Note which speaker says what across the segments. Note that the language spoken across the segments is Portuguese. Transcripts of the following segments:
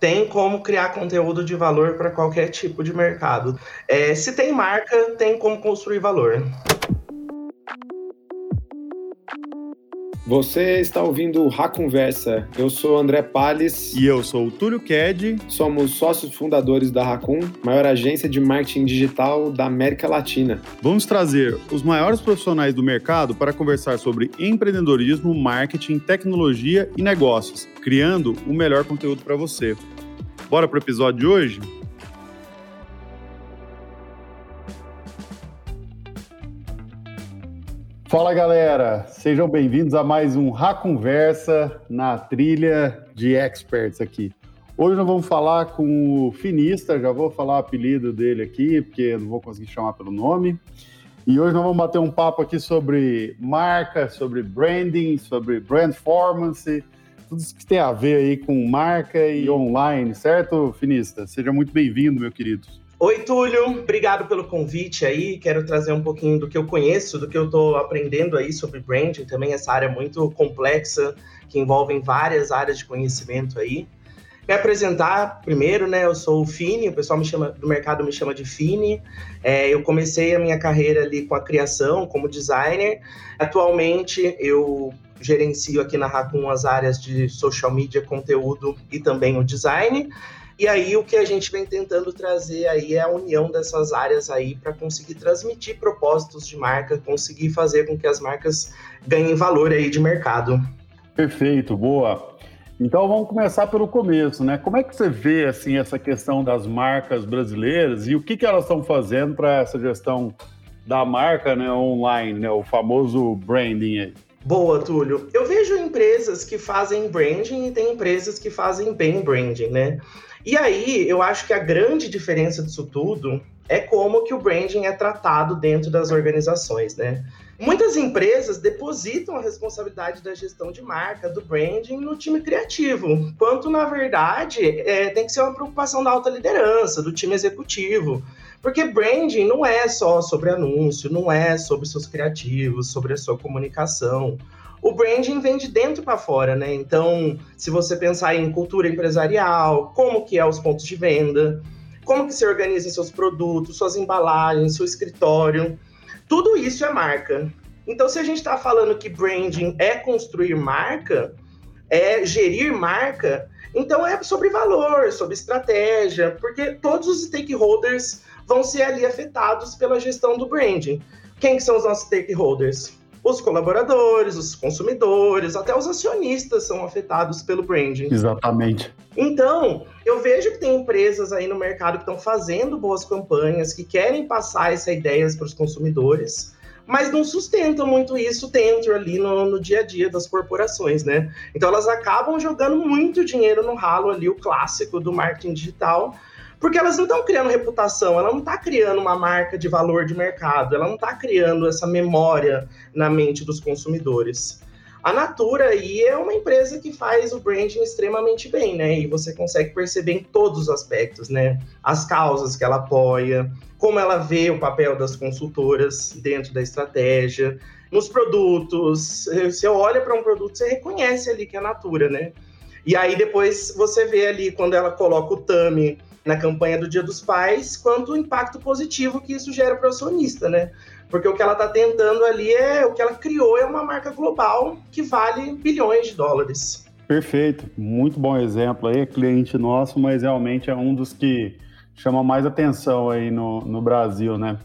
Speaker 1: tem como criar conteúdo de valor para qualquer tipo de mercado. É, se tem marca, tem como construir valor.
Speaker 2: Você está ouvindo o Conversa. Eu sou André Palles.
Speaker 3: E eu sou o Túlio Ked.
Speaker 2: Somos sócios fundadores da Racun, maior agência de marketing digital da América Latina.
Speaker 3: Vamos trazer os maiores profissionais do mercado para conversar sobre empreendedorismo, marketing, tecnologia e negócios, criando o melhor conteúdo para você. Bora para o episódio de hoje? Fala galera, sejam bem-vindos a mais um Conversa na trilha de experts aqui. Hoje nós vamos falar com o Finista, já vou falar o apelido dele aqui, porque não vou conseguir chamar pelo nome. E hoje nós vamos bater um papo aqui sobre marca, sobre branding, sobre brand performance, tudo isso que tem a ver aí com marca e online, certo, Finista? Seja muito bem-vindo, meu querido.
Speaker 1: Oi, Túlio, obrigado pelo convite aí. Quero trazer um pouquinho do que eu conheço, do que eu estou aprendendo aí sobre branding, também essa área muito complexa que envolve várias áreas de conhecimento aí. Me apresentar primeiro, né? Eu sou o Fini, o pessoal me chama do mercado me chama de Fini. É, eu comecei a minha carreira ali com a criação, como designer. Atualmente eu gerencio aqui na Raccoon as áreas de social media, conteúdo e também o design. E aí o que a gente vem tentando trazer aí é a união dessas áreas aí para conseguir transmitir propósitos de marca, conseguir fazer com que as marcas ganhem valor aí de mercado.
Speaker 3: Perfeito, boa. Então vamos começar pelo começo, né? Como é que você vê assim essa questão das marcas brasileiras e o que, que elas estão fazendo para essa gestão da marca né, online, né, o famoso branding aí?
Speaker 1: Boa, Túlio. Eu vejo empresas que fazem branding e tem empresas que fazem bem branding, né? E aí, eu acho que a grande diferença disso tudo é como que o branding é tratado dentro das organizações, né? Muitas empresas depositam a responsabilidade da gestão de marca, do branding, no time criativo, quanto na verdade é, tem que ser uma preocupação da alta liderança, do time executivo. Porque branding não é só sobre anúncio, não é sobre seus criativos, sobre a sua comunicação o branding vem de dentro para fora, né? Então, se você pensar em cultura empresarial, como que é os pontos de venda, como que se organiza seus produtos, suas embalagens, seu escritório, tudo isso é marca. Então, se a gente está falando que branding é construir marca, é gerir marca, então é sobre valor, sobre estratégia, porque todos os stakeholders vão ser ali afetados pela gestão do branding. Quem que são os nossos stakeholders? Os colaboradores, os consumidores, até os acionistas são afetados pelo branding.
Speaker 3: Exatamente.
Speaker 1: Então, eu vejo que tem empresas aí no mercado que estão fazendo boas campanhas, que querem passar essa ideia para os consumidores, mas não sustentam muito isso dentro ali no, no, dia a dia das corporações, né? Então elas acabam jogando muito dinheiro no ralo ali, o clássico do marketing digital, porque elas não estão criando reputação, ela não está criando uma marca de valor de mercado, ela não está criando essa memória na mente dos consumidores. A Natura aí é uma empresa que faz o branding extremamente bem, né? E você consegue perceber em todos os aspectos, né? As causas que ela apoia, como ela vê o papel das consultoras dentro da estratégia, nos produtos. Você olha para um produto, você reconhece ali que é a Natura, né? E aí depois você vê ali quando ela coloca o Tami na campanha do Dia dos Pais, quanto o impacto positivo que isso gera para o acionista, né? Porque o que ela está tentando ali é, o que ela criou é uma marca global que vale bilhões de dólares.
Speaker 3: Perfeito, muito bom exemplo aí, cliente nosso, mas realmente é um dos que chama mais atenção aí no, no Brasil, né?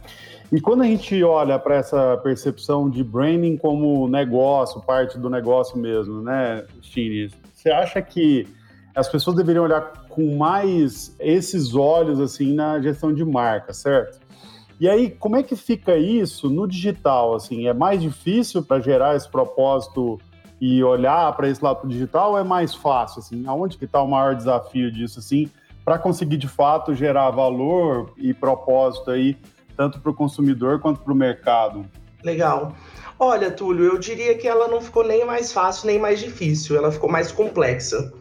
Speaker 3: E quando a gente olha para essa percepção de branding como negócio, parte do negócio mesmo, né, Chine, você acha que as pessoas deveriam olhar com mais esses olhos assim na gestão de marca, certo? E aí, como é que fica isso no digital? Assim, é mais difícil para gerar esse propósito e olhar para esse lado digital ou é mais fácil? Assim, aonde que está o maior desafio disso, assim, para conseguir de fato gerar valor e propósito aí tanto para o consumidor quanto para o mercado?
Speaker 1: Legal. Olha, Túlio, eu diria que ela não ficou nem mais fácil nem mais difícil, ela ficou mais complexa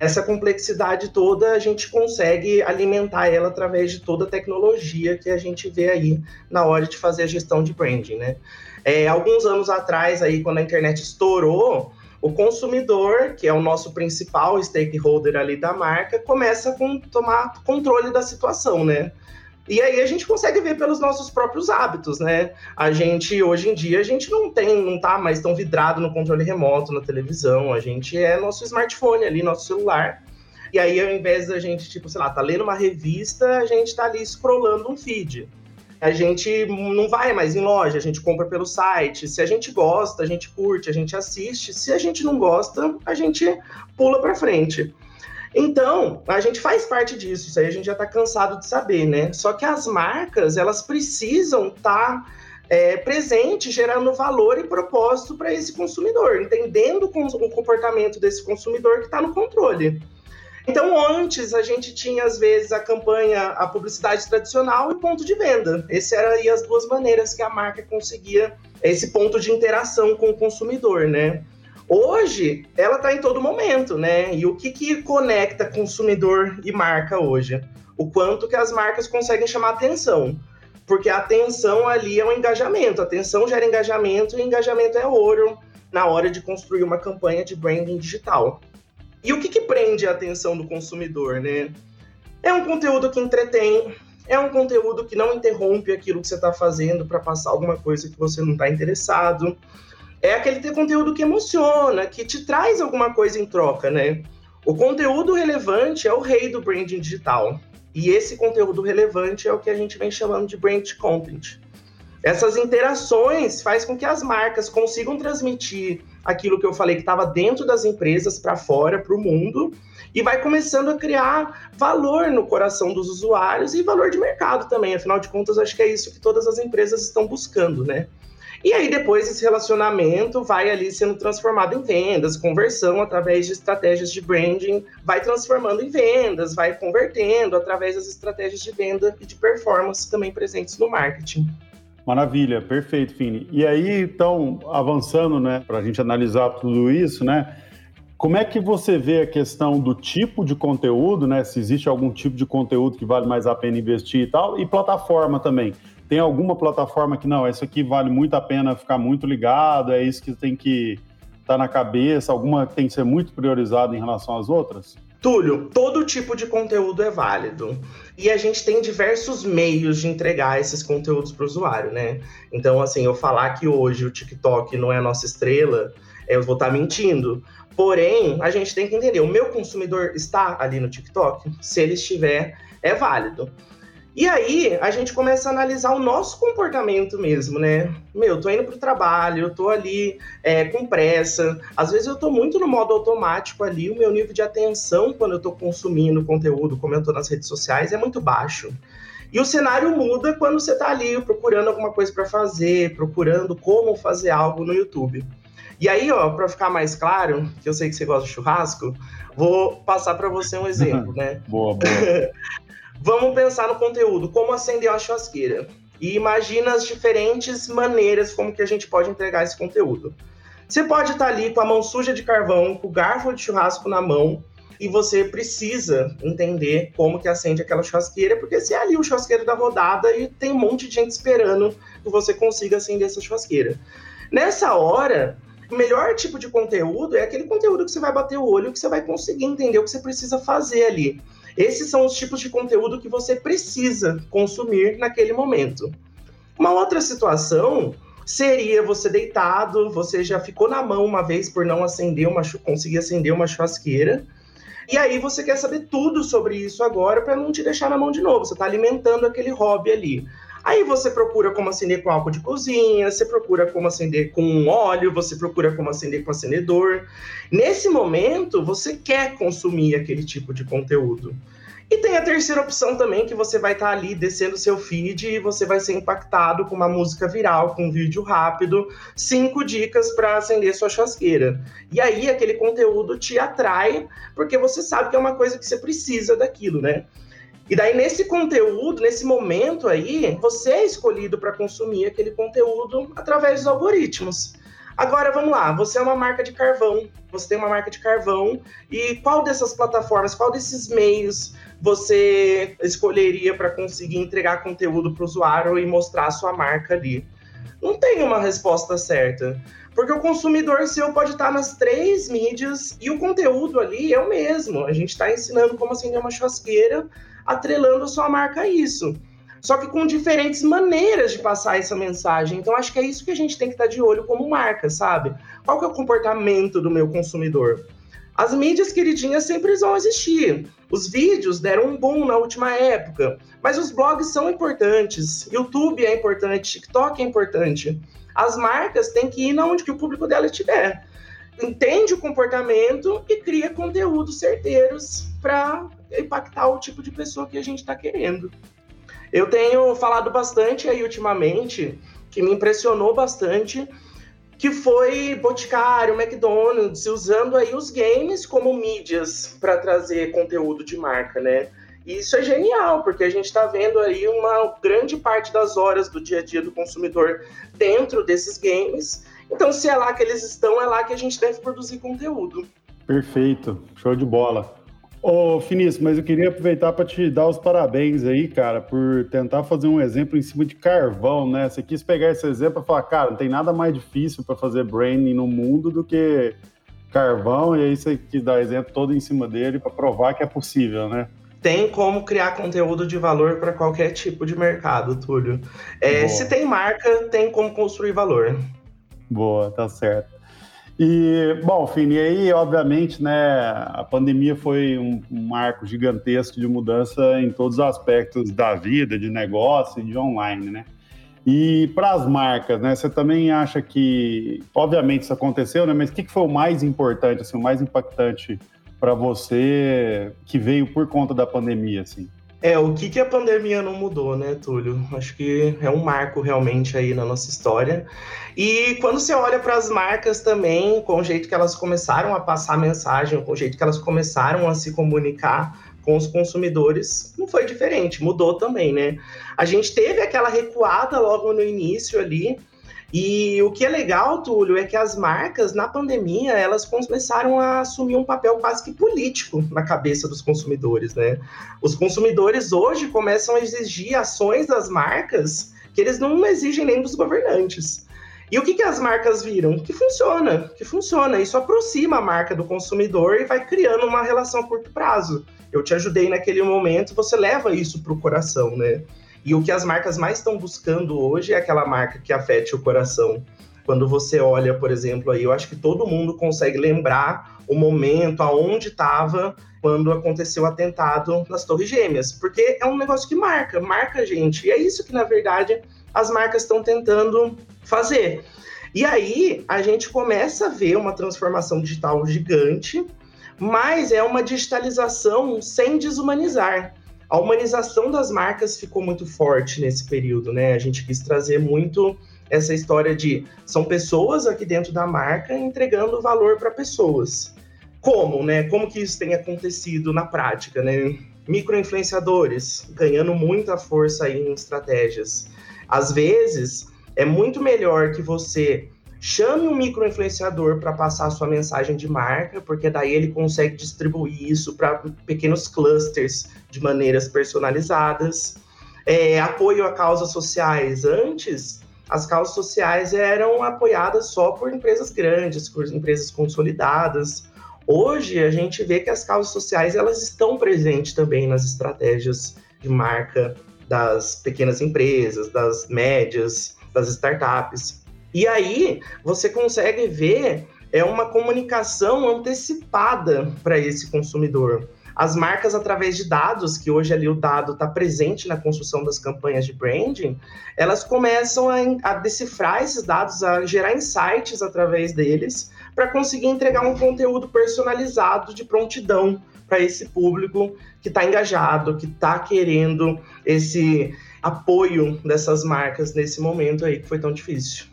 Speaker 1: essa complexidade toda a gente consegue alimentar ela através de toda a tecnologia que a gente vê aí na hora de fazer a gestão de branding, né? É, alguns anos atrás, aí, quando a internet estourou, O consumidor, que é o nosso principal stakeholder ali da marca, começa a tomar controle da situação, né? E aí a gente consegue ver pelos nossos próprios hábitos, né? A gente, hoje em dia, a gente não tem, não tá mais tão vidrado no controle remoto, na televisão. A gente é nosso smartphone ali, nosso celular. E aí, ao invés da gente, tipo, sei lá, tá lendo uma revista, a gente tá ali scrollando um feed. A gente não vai mais em loja, a gente compra pelo site. Se a gente gosta, a gente curte, a gente assiste. Se a gente não gosta, a gente pula para frente. Então, a gente faz parte disso, isso aí a gente já está cansado de saber, né? Só que as marcas, elas precisam estar tá, é, presente, gerando valor e propósito para esse consumidor, entendendo o comportamento desse consumidor que está no controle. Então, antes a gente tinha, às vezes, a campanha, a publicidade tradicional e ponto de venda. Essas eram as duas maneiras que a marca conseguia esse ponto de interação com o consumidor, né? Hoje, ela está em todo momento, né? E o que, que conecta consumidor e marca hoje? O quanto que as marcas conseguem chamar atenção. Porque a atenção ali é um engajamento. A atenção gera engajamento e engajamento é ouro na hora de construir uma campanha de branding digital. E o que, que prende a atenção do consumidor, né? É um conteúdo que entretém, é um conteúdo que não interrompe aquilo que você está fazendo para passar alguma coisa que você não está interessado é aquele conteúdo que emociona, que te traz alguma coisa em troca, né? O conteúdo relevante é o rei do branding digital. E esse conteúdo relevante é o que a gente vem chamando de brand content. Essas interações faz com que as marcas consigam transmitir aquilo que eu falei que estava dentro das empresas para fora, para o mundo, e vai começando a criar valor no coração dos usuários e valor de mercado também. Afinal de contas, acho que é isso que todas as empresas estão buscando, né? E aí depois esse relacionamento vai ali sendo transformado em vendas, conversão através de estratégias de branding, vai transformando em vendas, vai convertendo através das estratégias de venda e de performance também presentes no marketing.
Speaker 3: Maravilha, perfeito, Fini. E aí, então, avançando, né, para a gente analisar tudo isso, né? Como é que você vê a questão do tipo de conteúdo, né? Se existe algum tipo de conteúdo que vale mais a pena investir e tal, e plataforma também tem alguma plataforma que não, isso aqui vale muito a pena ficar muito ligado, é isso que tem que estar tá na cabeça, alguma tem que ser muito priorizada em relação às outras?
Speaker 1: Túlio, todo tipo de conteúdo é válido. E a gente tem diversos meios de entregar esses conteúdos para o usuário, né? Então, assim, eu falar que hoje o TikTok não é a nossa estrela, eu vou estar tá mentindo. Porém, a gente tem que entender: o meu consumidor está ali no TikTok? Se ele estiver, é válido. E aí a gente começa a analisar o nosso comportamento mesmo, né? Meu, tô indo pro trabalho, tô ali é, com pressa. Às vezes eu tô muito no modo automático ali, o meu nível de atenção quando eu tô consumindo conteúdo, como eu tô nas redes sociais, é muito baixo. E o cenário muda quando você tá ali procurando alguma coisa para fazer, procurando como fazer algo no YouTube. E aí, ó, para ficar mais claro, que eu sei que você gosta de churrasco, vou passar para você um exemplo, né?
Speaker 3: boa, boa.
Speaker 1: Vamos pensar no conteúdo, como acender uma churrasqueira. E imagina as diferentes maneiras como que a gente pode entregar esse conteúdo. Você pode estar ali com a mão suja de carvão, com o garfo de churrasco na mão, e você precisa entender como que acende aquela churrasqueira, porque se é ali o churrasqueiro da rodada e tem um monte de gente esperando que você consiga acender essa churrasqueira. Nessa hora, o melhor tipo de conteúdo é aquele conteúdo que você vai bater o olho, que você vai conseguir entender o que você precisa fazer ali. Esses são os tipos de conteúdo que você precisa consumir naquele momento. Uma outra situação seria você deitado, você já ficou na mão uma vez por não acender uma conseguir acender uma churrasqueira. E aí você quer saber tudo sobre isso agora para não te deixar na mão de novo. Você está alimentando aquele hobby ali. Aí você procura como acender com álcool de cozinha, você procura como acender com óleo, você procura como acender com acendedor. Nesse momento, você quer consumir aquele tipo de conteúdo. E tem a terceira opção também, que você vai estar tá ali descendo seu feed e você vai ser impactado com uma música viral, com um vídeo rápido, cinco dicas para acender sua churrasqueira. E aí aquele conteúdo te atrai, porque você sabe que é uma coisa que você precisa daquilo, né? E daí, nesse conteúdo, nesse momento aí, você é escolhido para consumir aquele conteúdo através dos algoritmos. Agora, vamos lá, você é uma marca de carvão, você tem uma marca de carvão, e qual dessas plataformas, qual desses meios você escolheria para conseguir entregar conteúdo para o usuário e mostrar a sua marca ali? Não tem uma resposta certa. Porque o consumidor seu pode estar nas três mídias e o conteúdo ali é o mesmo. A gente está ensinando como acender uma churrasqueira, atrelando a sua marca a isso. Só que com diferentes maneiras de passar essa mensagem. Então, acho que é isso que a gente tem que estar de olho como marca, sabe? Qual que é o comportamento do meu consumidor? As mídias queridinhas sempre vão existir. Os vídeos deram um boom na última época, mas os blogs são importantes. YouTube é importante, TikTok é importante. As marcas têm que ir onde que o público dela estiver. Entende o comportamento e cria conteúdos certeiros para impactar o tipo de pessoa que a gente está querendo. Eu tenho falado bastante aí ultimamente, que me impressionou bastante, que foi Boticário, McDonald's, usando aí os games como mídias para trazer conteúdo de marca, né? E isso é genial, porque a gente está vendo aí uma grande parte das horas do dia a dia do consumidor dentro desses games. Então, se é lá que eles estão, é lá que a gente deve produzir conteúdo.
Speaker 3: Perfeito, show de bola. Ô, Finis, mas eu queria aproveitar para te dar os parabéns aí, cara, por tentar fazer um exemplo em cima de carvão, né? Você quis pegar esse exemplo e falar, cara, não tem nada mais difícil para fazer branding no mundo do que carvão, e aí você quis dar exemplo todo em cima dele para provar que é possível, né?
Speaker 1: Tem como criar conteúdo de valor para qualquer tipo de mercado, Túlio. É, se tem marca, tem como construir valor.
Speaker 3: Boa, tá certo. E, bom, Fini, aí, obviamente, né, a pandemia foi um, marco gigantesco de mudança em todos os aspectos da vida, de negócio e de online, né? E para as marcas, né, você também acha que, obviamente, isso aconteceu, né, mas o que, que foi o mais importante, assim, o mais impactante para você que veio por conta da pandemia, assim?
Speaker 1: É, o que, que a pandemia não mudou, né, Túlio? Acho que é um marco realmente aí na nossa história. E quando você olha para as marcas também, com o jeito que elas começaram a passar mensagem, com o jeito que elas começaram a se comunicar com os consumidores, não foi diferente, mudou também, né? A gente teve aquela recuada logo no início ali, e o que é legal, Túlio, é que as marcas, na pandemia, elas começaram a assumir um papel quase que político na cabeça dos consumidores, né? Os consumidores hoje começam a exigir ações das marcas que eles não exigem nem dos governantes. E o que, que as marcas viram? Que funciona, que funciona. Isso aproxima a marca do consumidor e vai criando uma relação a curto prazo. Eu te ajudei naquele momento, você leva isso para o coração, né? E o que as marcas mais estão buscando hoje é aquela marca que afete o coração. Quando você olha, por exemplo, aí, eu acho que todo mundo consegue lembrar o momento, aonde estava quando aconteceu o atentado nas Torres Gêmeas, porque é um negócio que marca, marca a gente. E é isso que, na verdade, as marcas estão tentando fazer. E aí a gente começa a ver uma transformação digital gigante, mas é uma digitalização sem desumanizar a humanização das marcas ficou muito forte nesse período, né? A gente quis trazer muito essa história de são pessoas aqui dentro da marca entregando valor para pessoas. Como, né? Como que isso tem acontecido na prática, né? Microinfluenciadores ganhando muita força aí em estratégias. Às vezes, é muito melhor que você Chame um microinfluenciador para passar a sua mensagem de marca, porque daí ele consegue distribuir isso para pequenos clusters de maneiras personalizadas. É, apoio a causas sociais. Antes, as causas sociais eram apoiadas só por empresas grandes, por empresas consolidadas. Hoje, a gente vê que as causas sociais elas estão presentes também nas estratégias de marca das pequenas empresas, das médias, das startups. E aí você consegue ver é uma comunicação antecipada para esse consumidor. As marcas, através de dados, que hoje ali o dado está presente na construção das campanhas de branding, elas começam a, a decifrar esses dados, a gerar insights através deles, para conseguir entregar um conteúdo personalizado de prontidão para esse público que está engajado, que está querendo esse apoio dessas marcas nesse momento aí que foi tão difícil.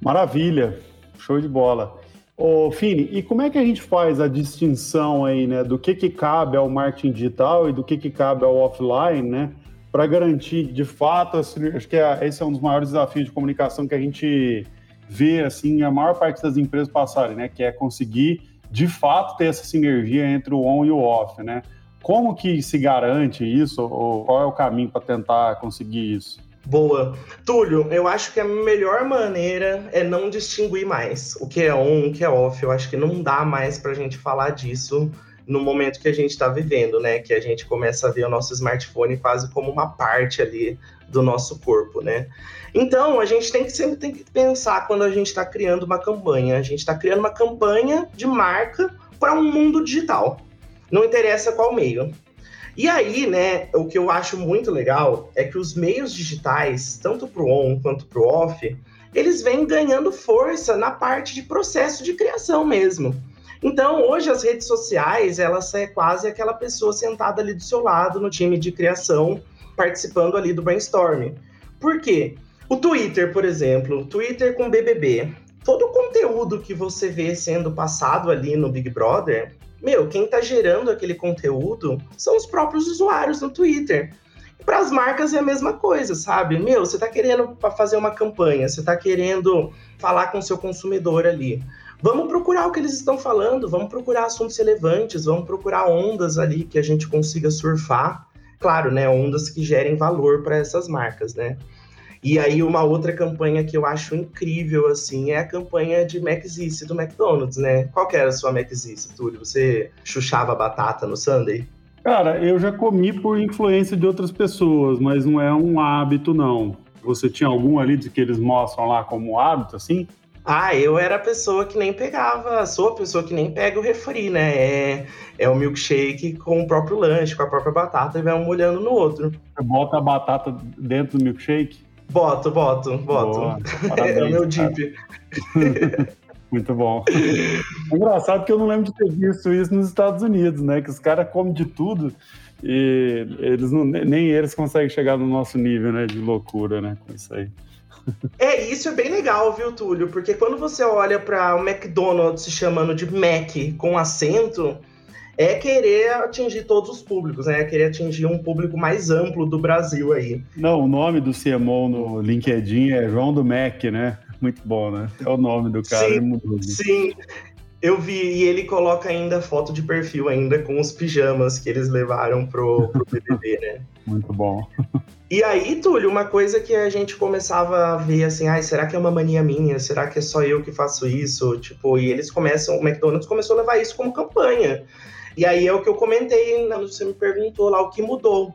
Speaker 3: Maravilha, show de bola. Ô, Fini, e como é que a gente faz a distinção aí, né, do que, que cabe ao marketing digital e do que, que cabe ao offline, né, para garantir de fato, acho que é, esse é um dos maiores desafios de comunicação que a gente vê, assim, a maior parte das empresas passarem, né, que é conseguir de fato ter essa sinergia entre o on e o off, né? Como que se garante isso ou qual é o caminho para tentar conseguir isso?
Speaker 1: Boa. Túlio, eu acho que a melhor maneira é não distinguir mais o que é on, o que é off. Eu acho que não dá mais para a gente falar disso no momento que a gente está vivendo, né? Que a gente começa a ver o nosso smartphone quase como uma parte ali do nosso corpo, né? Então, a gente tem que sempre tem que pensar quando a gente está criando uma campanha. A gente está criando uma campanha de marca para um mundo digital. Não interessa qual meio. E aí, né, o que eu acho muito legal é que os meios digitais, tanto para o on quanto para o off, eles vêm ganhando força na parte de processo de criação mesmo. Então, hoje as redes sociais, elas é quase aquela pessoa sentada ali do seu lado no time de criação, participando ali do brainstorm. Por quê? O Twitter, por exemplo, Twitter com BBB. Todo o conteúdo que você vê sendo passado ali no Big Brother, meu, quem está gerando aquele conteúdo são os próprios usuários no Twitter. Para as marcas é a mesma coisa, sabe? Meu, você está querendo fazer uma campanha, você está querendo falar com o seu consumidor ali. Vamos procurar o que eles estão falando, vamos procurar assuntos relevantes, vamos procurar ondas ali que a gente consiga surfar. Claro, né? Ondas que gerem valor para essas marcas, né? E aí, uma outra campanha que eu acho incrível, assim, é a campanha de McZice do McDonald's, né? Qual que era a sua McZice, Túlio? Você chuchava batata no Sunday?
Speaker 3: Cara, eu já comi por influência de outras pessoas, mas não é um hábito, não. Você tinha algum ali de que eles mostram lá como hábito, assim?
Speaker 1: Ah, eu era a pessoa que nem pegava, sou a pessoa que nem pega o refri, né? É, é o milkshake com o próprio lanche, com a própria batata e vai um molhando no outro.
Speaker 3: Você bota a batata dentro do milkshake?
Speaker 1: Boto, boto, boto. Parabéns, é o meu dip.
Speaker 3: Muito bom. É engraçado que eu não lembro de ter visto isso nos Estados Unidos, né? Que os caras comem de tudo e eles não, nem eles conseguem chegar no nosso nível, né? De loucura, né? Com isso aí.
Speaker 1: É, isso é bem legal, viu, Túlio? Porque quando você olha para o McDonald's se chamando de Mac com acento, é querer atingir todos os públicos, né? É querer atingir um público mais amplo do Brasil aí.
Speaker 3: Não, o nome do CMO no LinkedIn é João do Mac, né? Muito bom, né? É o nome do cara.
Speaker 1: Sim, mudou, né? sim. Eu vi, e ele coloca ainda foto de perfil ainda com os pijamas que eles levaram pro, pro BBB, né?
Speaker 3: Muito bom.
Speaker 1: E aí, Túlio, uma coisa que a gente começava a ver assim, ai, será que é uma mania minha? Será que é só eu que faço isso? Tipo, e eles começam, o McDonald's começou a levar isso como campanha. E aí é o que eu comentei, quando você me perguntou lá o que mudou.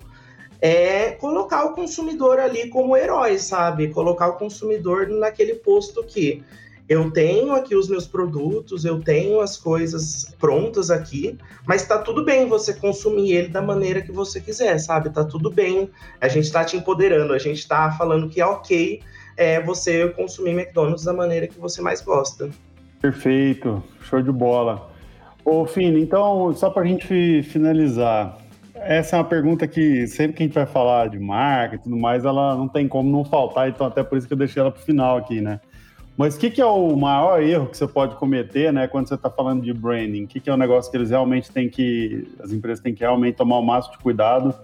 Speaker 1: É colocar o consumidor ali como herói, sabe? Colocar o consumidor naquele posto que eu tenho aqui os meus produtos, eu tenho as coisas prontas aqui, mas tá tudo bem você consumir ele da maneira que você quiser, sabe? Tá tudo bem. A gente tá te empoderando, a gente tá falando que é ok é, você consumir McDonald's da maneira que você mais gosta.
Speaker 3: Perfeito, show de bola. Ô, Fini, então, só para a gente finalizar, essa é uma pergunta que sempre que a gente vai falar de marca e tudo mais, ela não tem como não faltar, então até por isso que eu deixei ela para o final aqui, né? Mas o que, que, é o maior erro que você pode cometer, né, quando você está falando de branding? O que, que, é o um negócio que eles realmente têm que, as empresas têm que realmente tomar o máximo de cuidado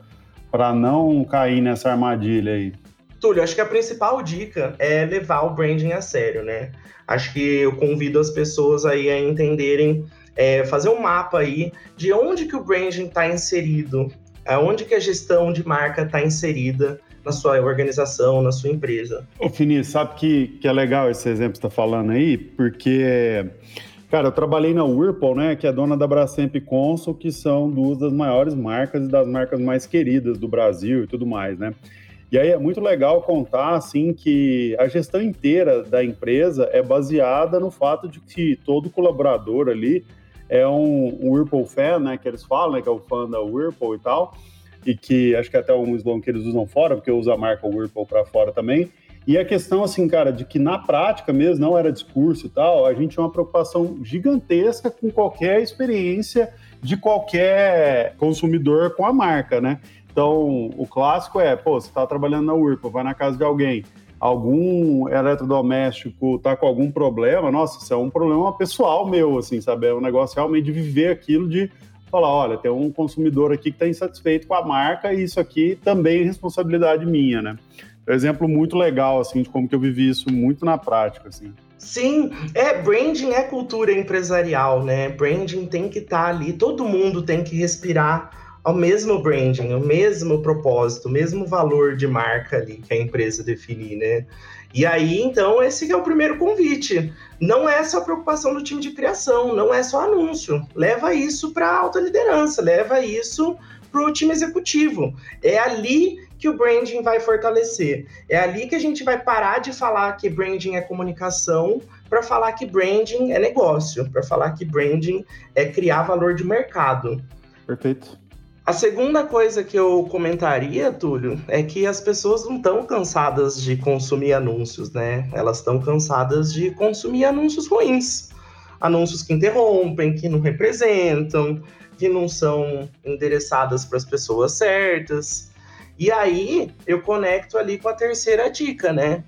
Speaker 3: para não cair nessa armadilha aí?
Speaker 1: Túlio, acho que a principal dica é levar o branding a sério, né? Acho que eu convido as pessoas aí a entenderem é, fazer um mapa aí de onde que o branding está inserido, aonde que a gestão de marca está inserida na sua organização, na sua empresa.
Speaker 3: Ô, Fini, sabe que, que é legal esse exemplo que você está falando aí? Porque, cara, eu trabalhei na Whirlpool, né, que é dona da Brastemp e Consul, que são duas das maiores marcas e das marcas mais queridas do Brasil e tudo mais, né? E aí é muito legal contar assim que a gestão inteira da empresa é baseada no fato de que todo colaborador ali é um, um Whirlpool fan, né, que eles falam, né, que é o fã da Whirlpool e tal, e que acho que é até um slogan que eles usam fora, porque usa a marca Whirlpool para fora também. E a questão, assim, cara, de que na prática mesmo, não era discurso e tal, a gente tinha uma preocupação gigantesca com qualquer experiência de qualquer consumidor com a marca, né? Então, o clássico é, pô, você está trabalhando na Whirlpool, vai na casa de alguém, algum eletrodoméstico tá com algum problema, nossa, isso é um problema pessoal meu, assim, sabe? É um negócio realmente de viver aquilo, de falar, olha, tem um consumidor aqui que está insatisfeito com a marca e isso aqui também é responsabilidade minha, né? Um exemplo muito legal, assim, de como que eu vivi isso muito na prática, assim.
Speaker 1: Sim, é, branding é cultura empresarial, né? Branding tem que estar tá ali, todo mundo tem que respirar ao mesmo branding, ao mesmo propósito, o mesmo valor de marca ali que a empresa definir, né? E aí, então, esse é o primeiro convite. Não é só preocupação do time de criação, não é só anúncio. Leva isso para a alta liderança, leva isso para o time executivo. É ali que o branding vai fortalecer. É ali que a gente vai parar de falar que branding é comunicação para falar que branding é negócio, para falar que branding é criar valor de mercado.
Speaker 3: Perfeito.
Speaker 1: A segunda coisa que eu comentaria, Túlio, é que as pessoas não estão cansadas de consumir anúncios, né? Elas estão cansadas de consumir anúncios ruins. Anúncios que interrompem, que não representam, que não são endereçadas para as pessoas certas. E aí eu conecto ali com a terceira dica, né?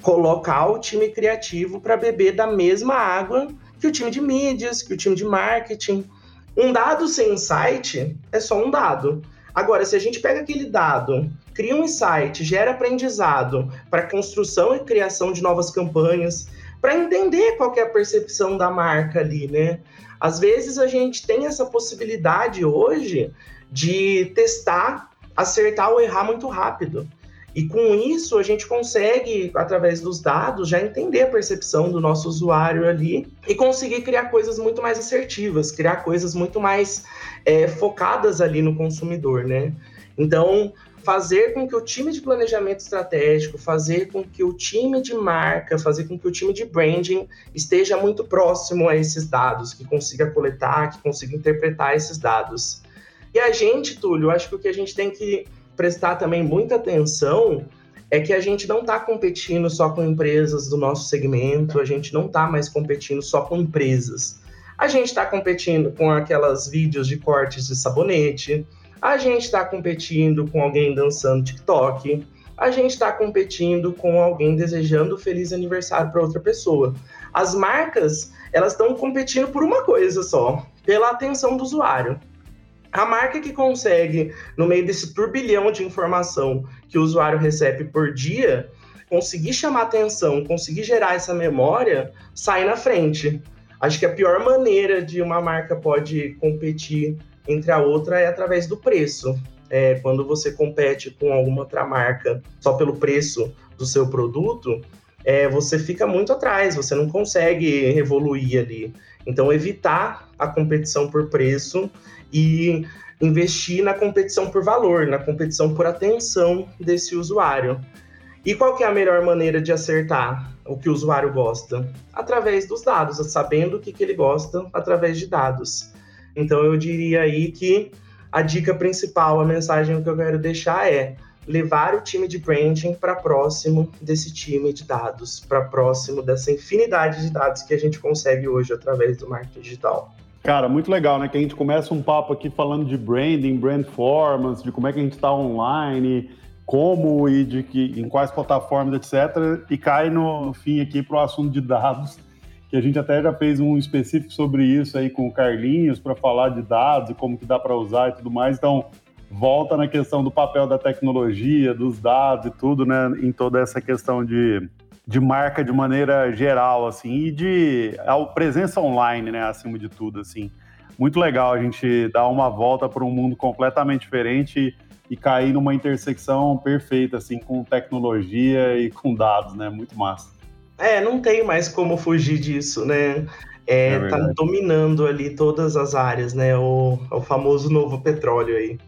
Speaker 1: Colocar o time criativo para beber da mesma água que o time de mídias, que o time de marketing um dado sem insight é só um dado. Agora, se a gente pega aquele dado, cria um insight, gera aprendizado para construção e criação de novas campanhas, para entender qual é a percepção da marca ali, né? Às vezes a gente tem essa possibilidade hoje de testar, acertar ou errar muito rápido. E com isso a gente consegue, através dos dados, já entender a percepção do nosso usuário ali e conseguir criar coisas muito mais assertivas, criar coisas muito mais é, focadas ali no consumidor, né? Então, fazer com que o time de planejamento estratégico, fazer com que o time de marca, fazer com que o time de branding esteja muito próximo a esses dados, que consiga coletar, que consiga interpretar esses dados. E a gente, Túlio, acho que o que a gente tem que prestar também muita atenção é que a gente não está competindo só com empresas do nosso segmento, a gente não está mais competindo só com empresas. A gente está competindo com aquelas vídeos de cortes de sabonete, a gente está competindo com alguém dançando TikTok, a gente está competindo com alguém desejando feliz aniversário para outra pessoa. As marcas, elas estão competindo por uma coisa só, pela atenção do usuário. A marca que consegue, no meio desse turbilhão de informação que o usuário recebe por dia, conseguir chamar atenção, conseguir gerar essa memória, sai na frente. Acho que a pior maneira de uma marca pode competir entre a outra é através do preço. É, quando você compete com alguma outra marca só pelo preço do seu produto, é, você fica muito atrás, você não consegue evoluir ali. Então, evitar a competição por preço e investir na competição por valor, na competição por atenção desse usuário. E qual que é a melhor maneira de acertar o que o usuário gosta? Através dos dados, sabendo o que, que ele gosta através de dados. Então eu diria aí que a dica principal, a mensagem que eu quero deixar é levar o time de branding para próximo desse time de dados, para próximo dessa infinidade de dados que a gente consegue hoje através do marketing digital.
Speaker 3: Cara, muito legal, né? Que a gente começa um papo aqui falando de branding, brand performance, de como é que a gente está online, como e de que, em quais plataformas, etc. E cai no, no fim aqui para o assunto de dados, que a gente até já fez um específico sobre isso aí com o Carlinhos para falar de dados e como que dá para usar e tudo mais. Então, volta na questão do papel da tecnologia, dos dados e tudo, né? Em toda essa questão de de marca de maneira geral, assim, e de a presença online, né, acima de tudo, assim. Muito legal a gente dar uma volta para um mundo completamente diferente e cair numa intersecção perfeita, assim, com tecnologia e com dados, né? Muito massa.
Speaker 1: É, não tem mais como fugir disso, né? É, é tá dominando ali todas as áreas, né? O, o famoso novo petróleo aí.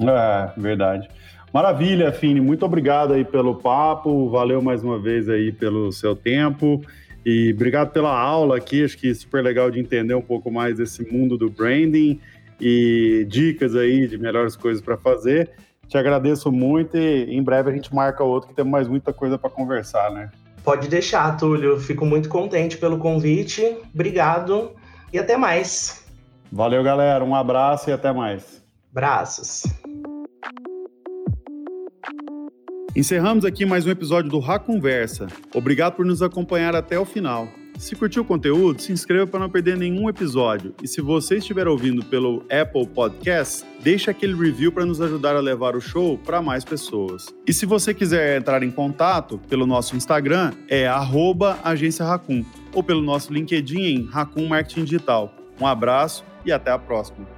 Speaker 3: É, verdade. Maravilha, Fini, muito obrigado aí pelo papo, valeu mais uma vez aí pelo seu tempo e obrigado pela aula aqui, acho que é super legal de entender um pouco mais desse mundo do branding e dicas aí de melhores coisas para fazer. Te agradeço muito e em breve a gente marca outro que temos mais muita coisa para conversar, né?
Speaker 1: Pode deixar, Túlio. Fico muito contente pelo convite. Obrigado e até mais.
Speaker 3: Valeu, galera. Um abraço e até mais.
Speaker 1: Abraços.
Speaker 3: Encerramos aqui mais um episódio do Rá Conversa. Obrigado por nos acompanhar até o final. Se curtiu o conteúdo, se inscreva para não perder nenhum episódio. E se você estiver ouvindo pelo Apple Podcasts, deixe aquele review para nos ajudar a levar o show para mais pessoas. E se você quiser entrar em contato pelo nosso Instagram, é agência Racun, ou pelo nosso LinkedIn em Racun Marketing Digital. Um abraço e até a próxima.